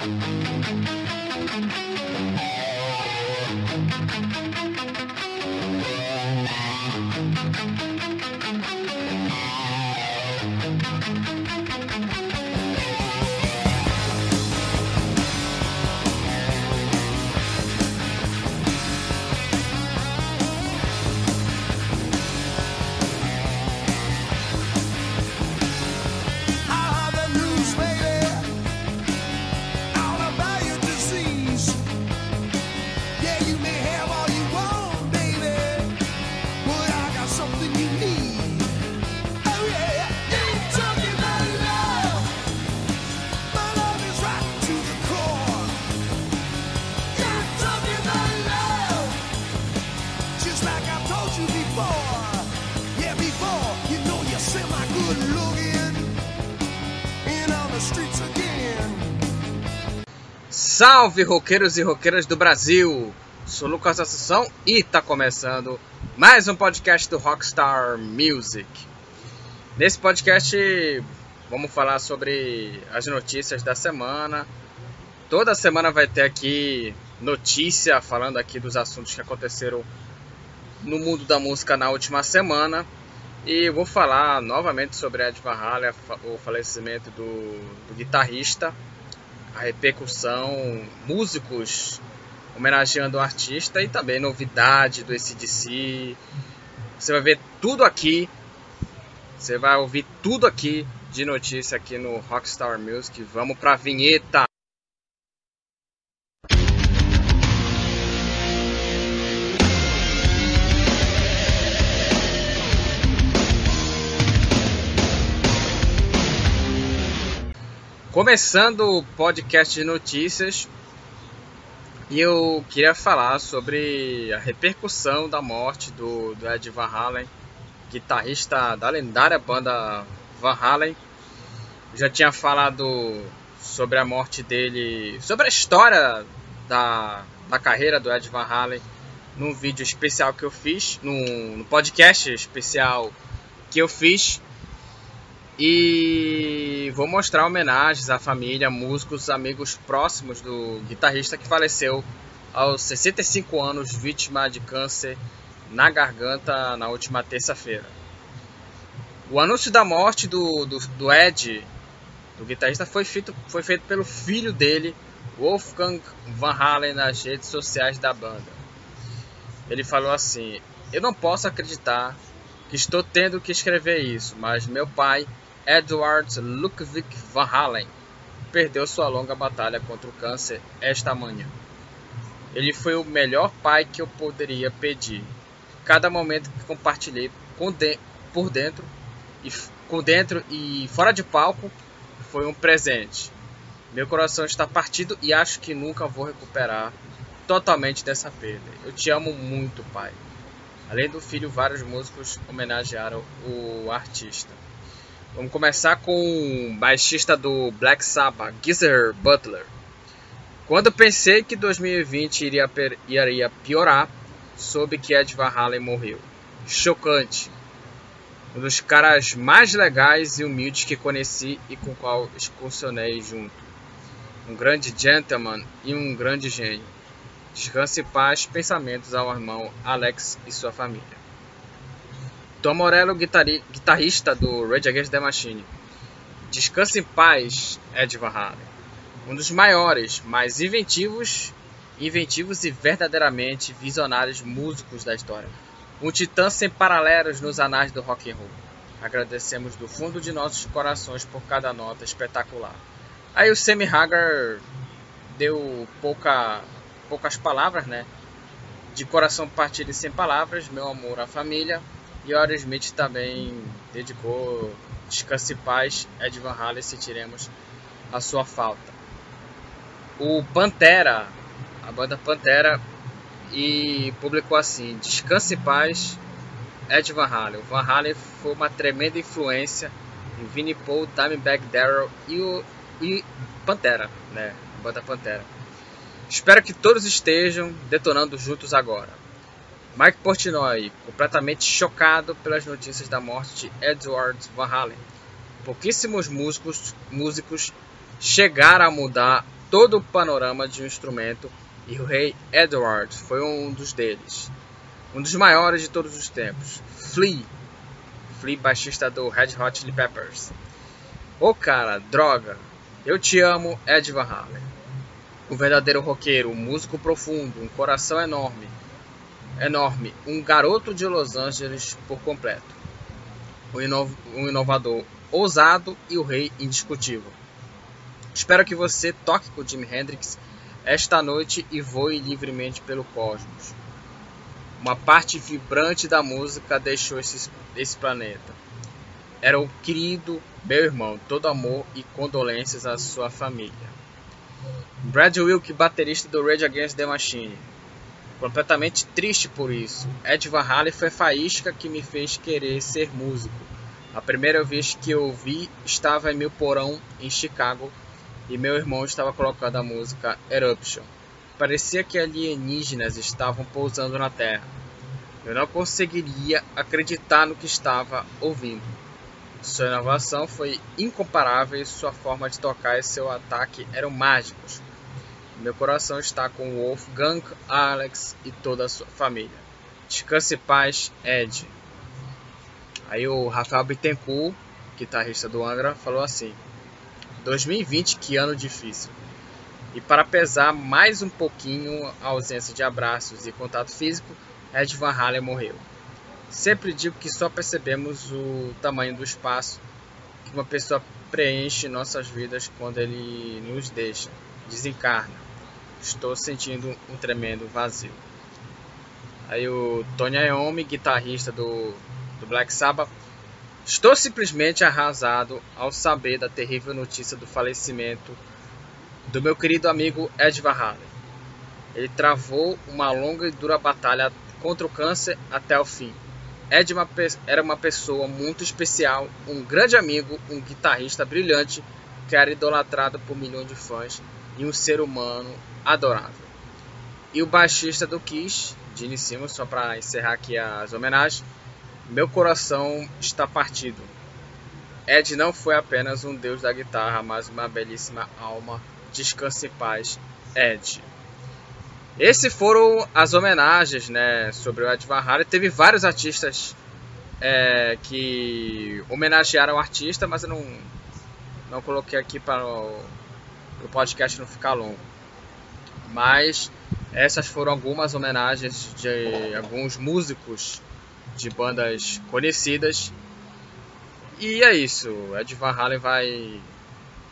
Thank you. Salve roqueiros e roqueiras do Brasil! Sou Lucas Assunção e está começando mais um podcast do Rockstar Music. Nesse podcast vamos falar sobre as notícias da semana. Toda semana vai ter aqui notícia falando aqui dos assuntos que aconteceram no mundo da música na última semana. E vou falar novamente sobre Ed Van Halen, o falecimento do, do guitarrista a repercussão, músicos homenageando o artista e também novidade do ACDC. Você vai ver tudo aqui, você vai ouvir tudo aqui de notícia aqui no Rockstar Music. Vamos para a vinheta! Começando o podcast de notícias, e eu queria falar sobre a repercussão da morte do, do Ed Van Halen, guitarrista da lendária banda Van Halen. Eu já tinha falado sobre a morte dele, sobre a história da, da carreira do Ed Van Halen num vídeo especial que eu fiz, no podcast especial que eu fiz e vou mostrar homenagens à família, músicos, amigos próximos do guitarrista que faleceu aos 65 anos, vítima de câncer na garganta na última terça-feira. O anúncio da morte do, do, do, Ed, do guitarrista, foi feito, foi feito pelo filho dele, Wolfgang Van Halen, nas redes sociais da banda. Ele falou assim: Eu não posso acreditar que estou tendo que escrever isso, mas meu pai Edward Ludwig Van Halen perdeu sua longa batalha contra o câncer esta manhã. Ele foi o melhor pai que eu poderia pedir. Cada momento que compartilhei de, por dentro e com dentro e fora de palco foi um presente. Meu coração está partido e acho que nunca vou recuperar totalmente dessa perda. Eu te amo muito, pai. Além do filho, vários músicos homenagearam o artista. Vamos começar com o baixista do Black Sabbath, Geezer Butler. Quando pensei que 2020 iria, iria piorar, soube que Ed Van Halen morreu. Chocante. Um dos caras mais legais e humildes que conheci e com o qual excursionei junto. Um grande gentleman e um grande gênio. Descanse em paz, pensamentos ao irmão Alex e sua família. Tom Morello, guitarrista do Rage Against the Machine. Descanse em paz, Ed Van Halen. Um dos maiores, mais inventivos, inventivos e verdadeiramente visionários músicos da história. Um titã sem paralelos nos anais do rock and roll. Agradecemos do fundo de nossos corações por cada nota espetacular. Aí o Sammy Hagar deu pouca, poucas palavras, né? De coração partido e sem palavras, meu amor à família, e Aerosmith também dedicou Descanse e Paz, Ed Van Halen, sentiremos a sua falta. O Pantera, a banda Pantera, e publicou assim: Descanse Paz, Ed Van Halen. O Van Halen foi uma tremenda influência em Vinnie Paul, Dimebag Darrell e o e Pantera, né? A banda Pantera. Espero que todos estejam detonando juntos agora. Mike Portnoy, completamente chocado pelas notícias da morte de Edward Van Halen. Pouquíssimos músicos, músicos chegaram a mudar todo o panorama de um instrumento e o rei Edward foi um dos deles. Um dos maiores de todos os tempos. Flea. Flea, baixista do Red Hot Chili Peppers. Ô oh, cara, droga. Eu te amo, Ed Van Halen. Um verdadeiro roqueiro, um músico profundo, um coração enorme. Enorme. Um garoto de Los Angeles por completo. Um, um inovador ousado e o rei indiscutível. Espero que você toque com Jimi Hendrix esta noite e voe livremente pelo cosmos. Uma parte vibrante da música deixou esse, esse planeta. Era o querido meu irmão, todo amor e condolências à sua família. Brad Wilk, baterista do Rage Against the Machine. Completamente triste por isso. Ed Van Halen foi a faísca que me fez querer ser músico. A primeira vez que eu vi estava em meu porão em Chicago e meu irmão estava colocando a música Eruption. Parecia que alienígenas estavam pousando na Terra. Eu não conseguiria acreditar no que estava ouvindo. Sua inovação foi incomparável e sua forma de tocar e seu ataque eram mágicos. Meu coração está com Wolfgang, Alex e toda a sua família. Descanse em paz, Ed. Aí o Rafael Bittencourt, guitarrista do Angra, falou assim: 2020, que ano difícil. E para pesar mais um pouquinho a ausência de abraços e contato físico, Ed Van Halen morreu. Sempre digo que só percebemos o tamanho do espaço que uma pessoa preenche nossas vidas quando ele nos deixa, desencarna. Estou sentindo um tremendo vazio. Aí o Tony Iommi, guitarrista do, do Black Sabbath, Estou simplesmente arrasado ao saber da terrível notícia do falecimento do meu querido amigo Ed Van Halen. Ele travou uma longa e dura batalha contra o câncer até o fim. Ed era uma pessoa muito especial, um grande amigo, um guitarrista brilhante que era idolatrado por milhões de fãs e um ser humano adorável. E o baixista do Kiss, Gene Simmons, só para encerrar aqui as homenagens, meu coração está partido. Ed não foi apenas um deus da guitarra, mas uma belíssima alma. Descanse em paz, Ed. Esses foram as homenagens, né, sobre o Ed Van Halen. Teve vários artistas é, que homenagearam o artista, mas eu não, não coloquei aqui para o, o podcast não ficar longo. Mas essas foram algumas homenagens de alguns músicos de bandas conhecidas. E é isso, Ed Van Halen vai.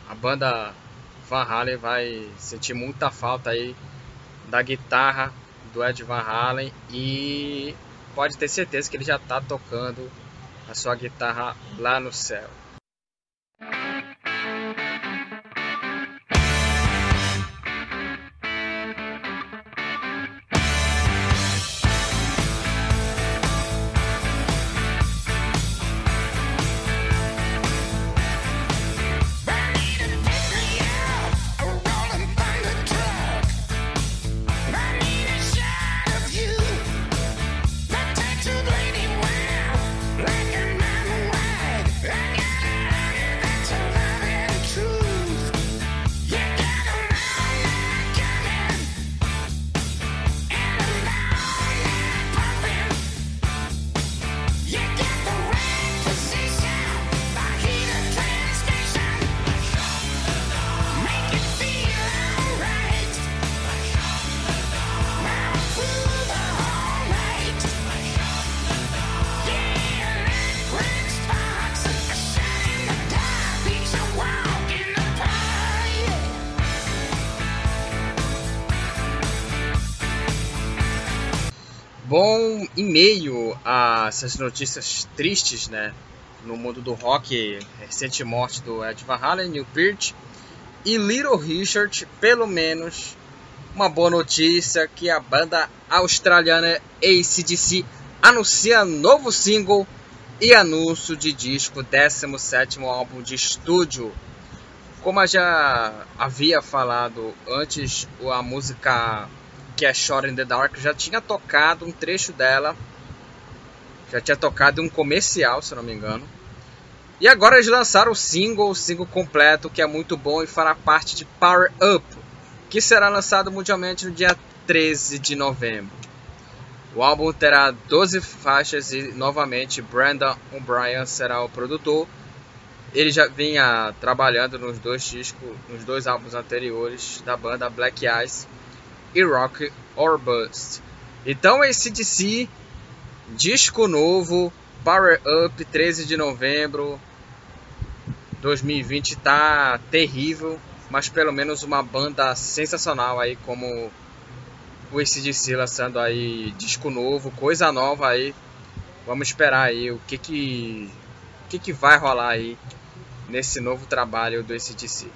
A banda Van Halen vai sentir muita falta aí da guitarra do Ed Van Halen e pode ter certeza que ele já está tocando a sua guitarra lá no céu. Em meio a essas notícias tristes, né, no mundo do rock, recente morte do Ed Van Halen, Neil Peart e Little Richard, pelo menos uma boa notícia que a banda australiana ACDC anuncia novo single e anúncio de disco 17º álbum de estúdio. Como eu já havia falado antes, a música que é Shot in the Dark, já tinha tocado um trecho dela. Já tinha tocado um comercial, se não me engano. E agora eles lançaram o single, o single completo, que é muito bom e fará parte de Power Up, que será lançado mundialmente no dia 13 de novembro. O álbum terá 12 faixas e novamente Brandon O'Brien será o produtor. Ele já vinha trabalhando nos dois discos, nos dois álbuns anteriores da banda Black Eyes e Rock or Bust. Então esse DC disco novo, Power Up 13 de novembro 2020 tá terrível, mas pelo menos uma banda sensacional aí como o ACDC lançando aí disco novo, coisa nova aí. Vamos esperar aí o que que, o que, que vai rolar aí nesse novo trabalho do ACDC.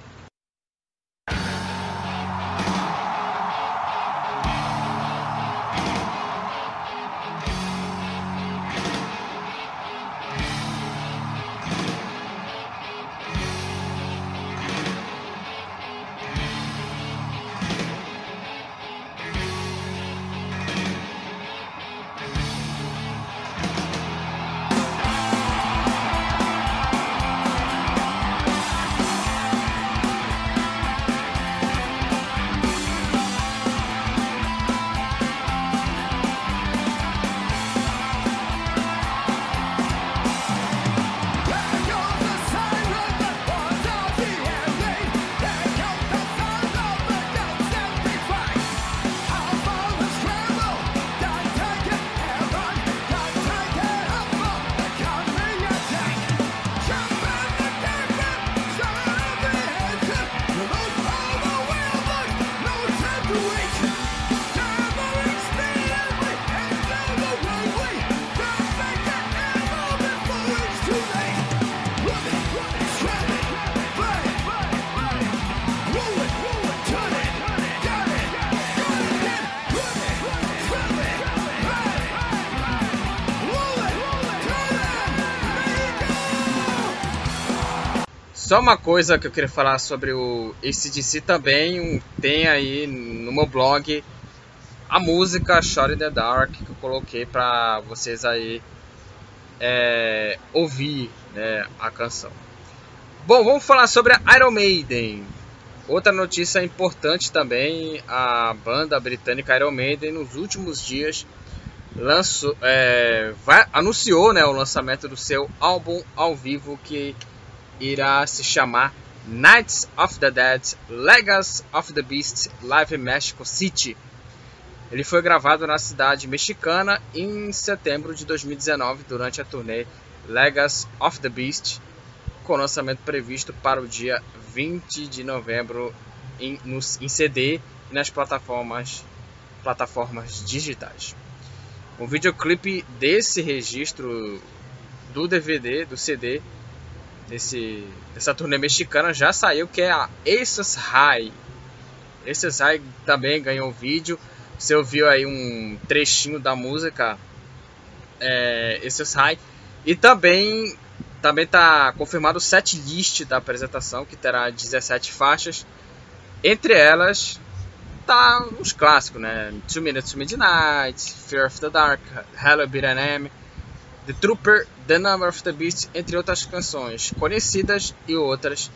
Só uma coisa que eu queria falar sobre o ACDC também, tem aí no meu blog a música Shot in the Dark que eu coloquei para vocês aí é, ouvir né, a canção. Bom, vamos falar sobre a Iron Maiden. Outra notícia importante também, a banda britânica Iron Maiden nos últimos dias lançou, é, vai, anunciou né, o lançamento do seu álbum ao vivo que irá se chamar Knights of the Dead Legacy of the Beast Live in Mexico City. Ele foi gravado na cidade mexicana em setembro de 2019 durante a turnê Legacy of the Beast, com lançamento previsto para o dia 20 de novembro em, no, em CD e nas plataformas, plataformas digitais. Um videoclipe desse registro do DVD, do CD, desse, dessa turnê mexicana já saiu, que é a Aces High. Aces High também ganhou vídeo. Você ouviu aí um trechinho da música é, Aces High. E também também está confirmado o set list da apresentação, que terá 17 faixas. Entre elas, tá os clássicos, né? Two Minutes to Midnight, Fear of the Dark, Hello Beat M, The Trooper, The Number of the Beast, entre outras canções conhecidas e outras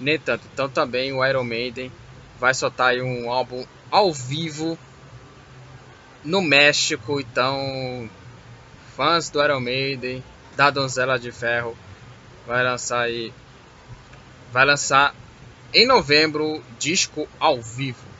nem tanto. Então também o Iron Maiden vai soltar um álbum ao vivo no México. Então, fãs do Iron Maiden, da Donzela de Ferro, vai lançar aí, vai lançar em novembro disco ao vivo.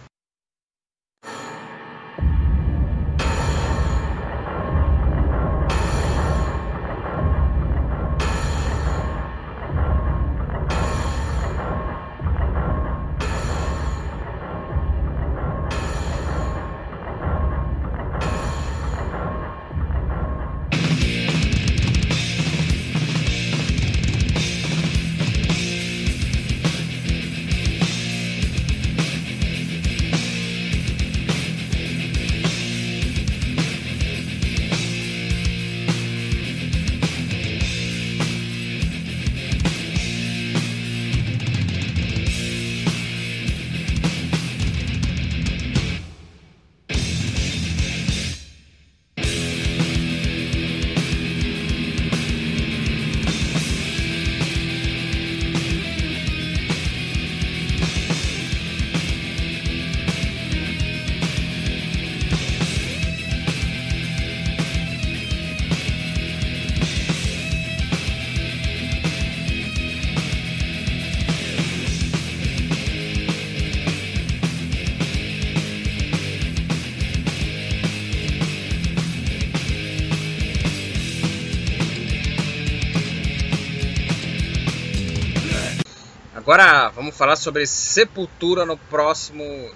Agora vamos falar sobre Sepultura no próximo,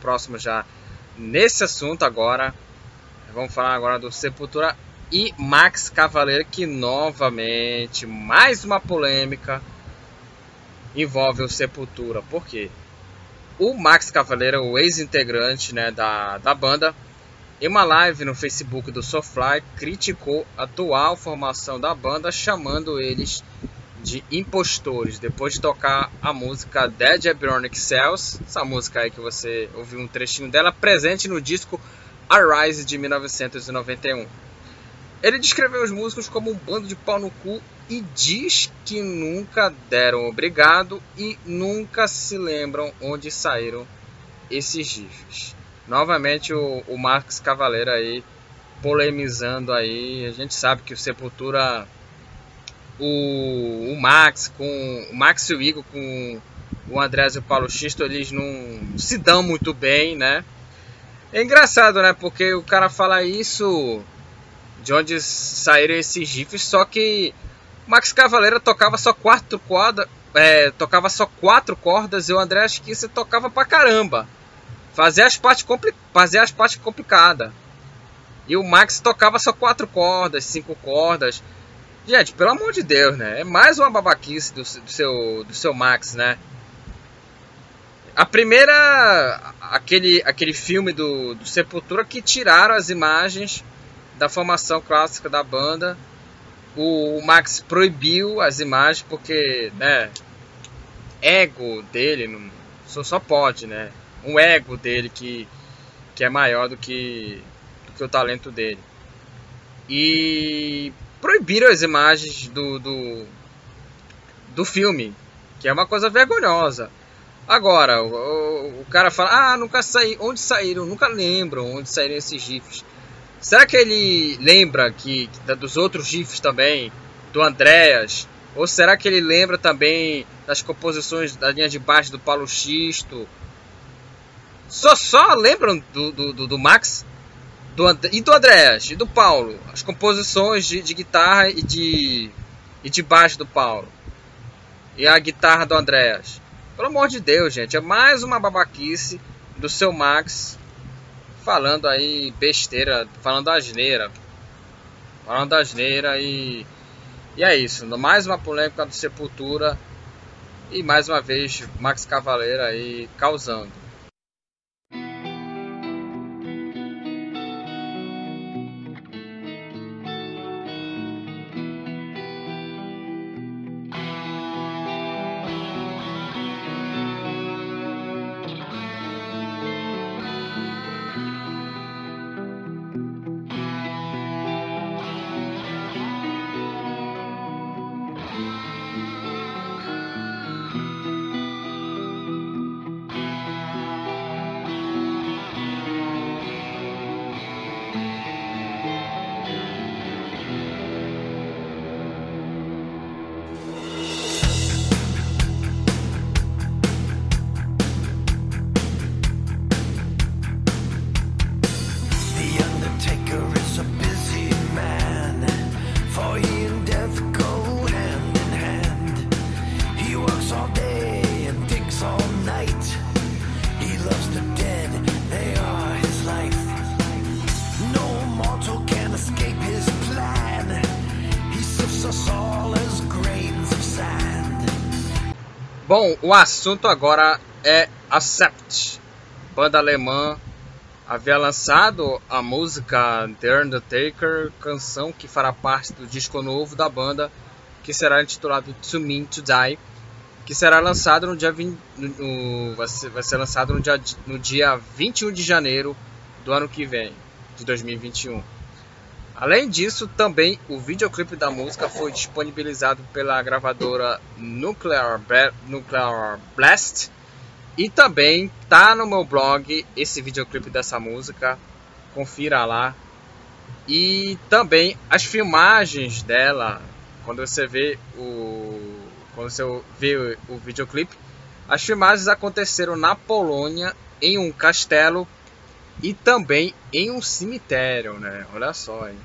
próximo já nesse assunto agora. Vamos falar agora do Sepultura e Max Cavaleiro que novamente mais uma polêmica envolve o Sepultura. Por quê? O Max Cavaleiro, o ex-integrante né, da, da banda, em uma live no Facebook do Soulfly, criticou a atual formação da banda, chamando eles de impostores. Depois de tocar a música Dead Abronic Cells, essa música aí que você ouviu um trechinho dela, presente no disco Arise de 1991. Ele descreveu os músicos como um bando de pau no cu e diz que nunca deram obrigado e nunca se lembram onde saíram esses gifs. Novamente o, o Marcos Cavaleiro aí polemizando aí. A gente sabe que o Sepultura o, o Max com o Max e o Igor com o Andrés e o Paulo Xisto, eles não se dão muito bem, né? É engraçado, né? Porque o cara fala isso de onde saíram esses gifs, só que Max Cavaleira tocava só quatro cordas, é, tocava só quatro cordas e o André Esquissa tocava pra caramba. Fazia as partes, fazia as partes complicadas. E o Max tocava só quatro cordas, cinco cordas. Gente, pelo amor de Deus, né? É mais uma babaquice do, do, seu, do seu Max, né? A primeira. Aquele, aquele filme do, do Sepultura que tiraram as imagens da formação clássica da banda. O, o Max proibiu as imagens porque, né? Ego dele não, só, só pode, né? Um ego dele que, que é maior do que, do que o talento dele. E proibiram as imagens do, do, do filme, que é uma coisa vergonhosa. Agora, o, o, cara fala, ah, nunca saí, onde saíram? Nunca lembram onde saíram esses GIFs. Será que ele lembra que, que dos outros GIFs também, do Andréas? Ou será que ele lembra também das composições da linha de baixo do Paulo Xisto? Só só lembram do, do, do Max? Do e do Andréas e do Paulo, as composições de, de, guitarra e de, e de baixo do Paulo. E a guitarra do Andréas. Pelo amor de Deus, gente, é mais uma babaquice do seu Max falando aí besteira, falando asneira. Falando asneira e. E é isso, mais uma polêmica do Sepultura. E mais uma vez, Max Cavaleiro aí causando. Bom, o assunto agora é Accept. Banda alemã havia lançado a música The Undertaker, canção que fará parte do disco novo da banda, que será intitulado To Mean To Die, que será lançado no dia 20, no, vai, ser, vai ser lançado no dia, no dia 21 de janeiro do ano que vem, de 2021. Além disso, também o videoclipe da música foi disponibilizado pela gravadora Nuclear, Nuclear Blast e também tá no meu blog esse videoclipe dessa música. Confira lá. E também as filmagens dela, quando você vê o quando você vê o, o videoclipe, as filmagens aconteceram na Polônia em um castelo e também em um cemitério, né? Olha só, hein?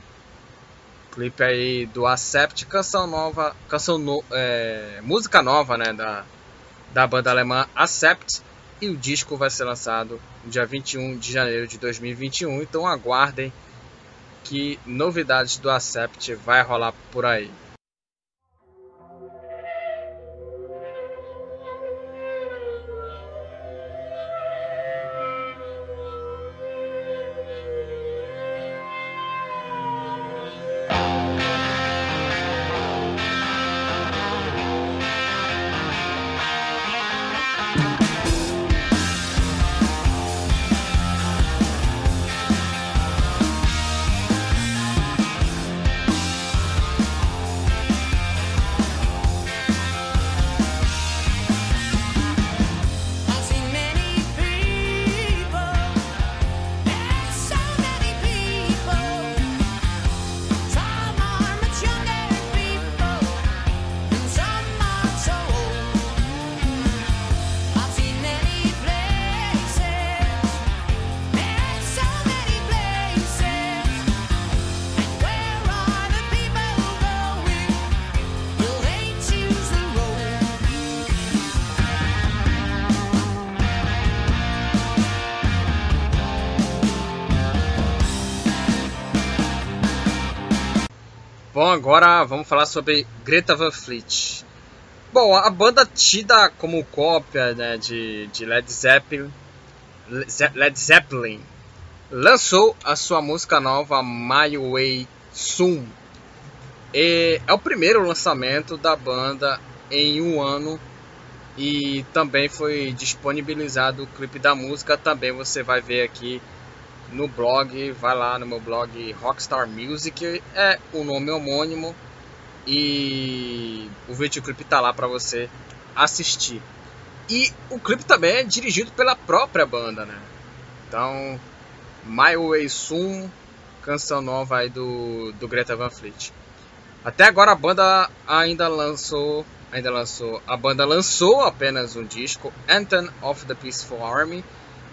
Clipe aí do Accept, canção nova, canção no, é, música nova, né? Da, da banda alemã Accept e o disco vai ser lançado no dia 21 de janeiro de 2021. Então aguardem que novidades do Accept vai rolar por aí. Bom, agora vamos falar sobre Greta Van Fleet. Bom, a banda tida como cópia né, de, de Led Zeppelin, Led Zeppelin lançou a sua música nova My Way Soon. E é o primeiro lançamento da banda em um ano e também foi disponibilizado o clipe da música. Também você vai ver aqui no blog, vai lá no meu blog Rockstar Music, é o nome homônimo e o videoclipe tá lá para você assistir. E o clipe também é dirigido pela própria banda, né? Então, My Way Soon, canção nova aí do, do Greta Van Fleet. Até agora a banda ainda lançou, ainda lançou, a banda lançou apenas um disco, Anthem of the Peaceful Army,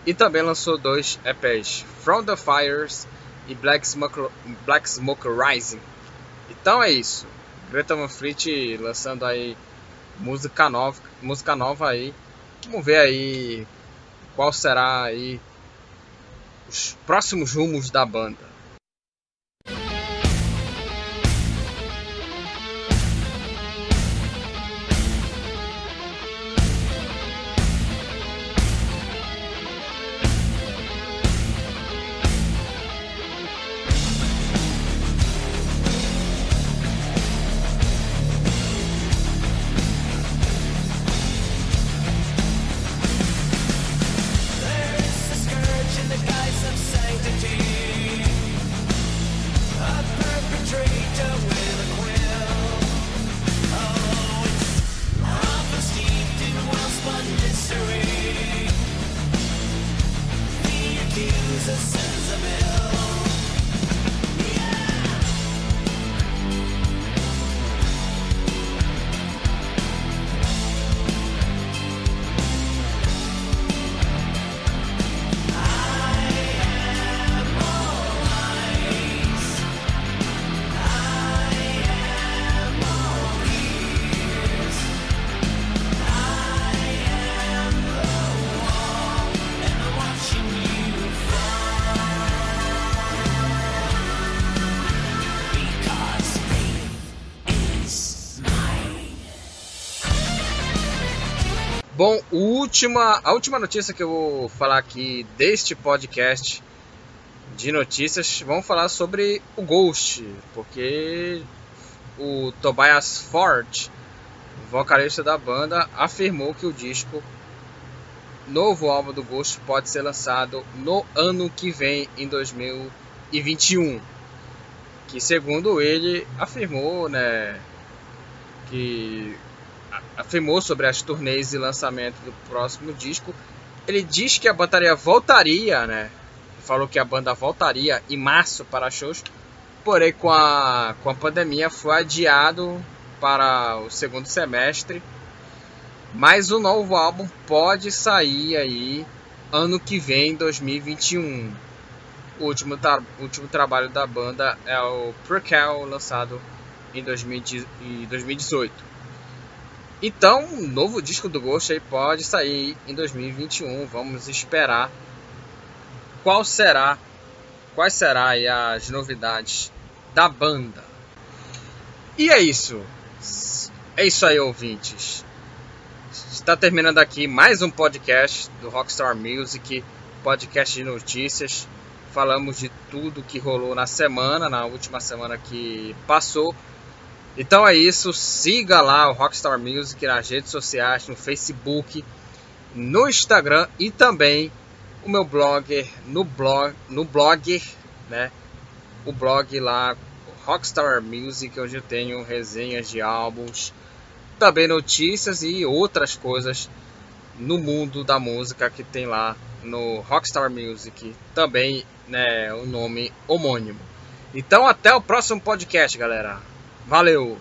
e também lançou dois EPs, From the Fires e Black Smoke, Black Smoke Rising. Então é isso. Greta Van Fleet lançando aí música nova, música nova aí. Vamos ver aí qual será aí os próximos rumos da banda. Bom, última, a última notícia que eu vou falar aqui deste podcast de notícias, vamos falar sobre o Ghost, porque o Tobias Ford, vocalista da banda, afirmou que o disco novo álbum do Ghost pode ser lançado no ano que vem, em 2021. Que segundo ele afirmou, né, que afirmou sobre as turnês e lançamento do próximo disco. Ele diz que a bateria voltaria, né? Falou que a banda voltaria em março para shows, porém com a, com a pandemia foi adiado para o segundo semestre. Mas o novo álbum pode sair aí ano que vem, 2021. O último, tra último trabalho da banda é o Prequel, lançado em 2018. Então, um novo disco do Ghost aí pode sair em 2021. Vamos esperar qual será, quais será aí as novidades da banda. E é isso. É isso aí, ouvintes. Está terminando aqui mais um podcast do Rockstar Music, podcast de notícias. Falamos de tudo que rolou na semana, na última semana que passou. Então é isso, siga lá o Rockstar Music nas redes sociais, no Facebook, no Instagram e também o meu blog no blog, no blog, né? O blog lá Rockstar Music, onde eu tenho resenhas de álbuns, também notícias e outras coisas no mundo da música que tem lá no Rockstar Music, também, né, o nome homônimo. Então até o próximo podcast, galera. Valeu!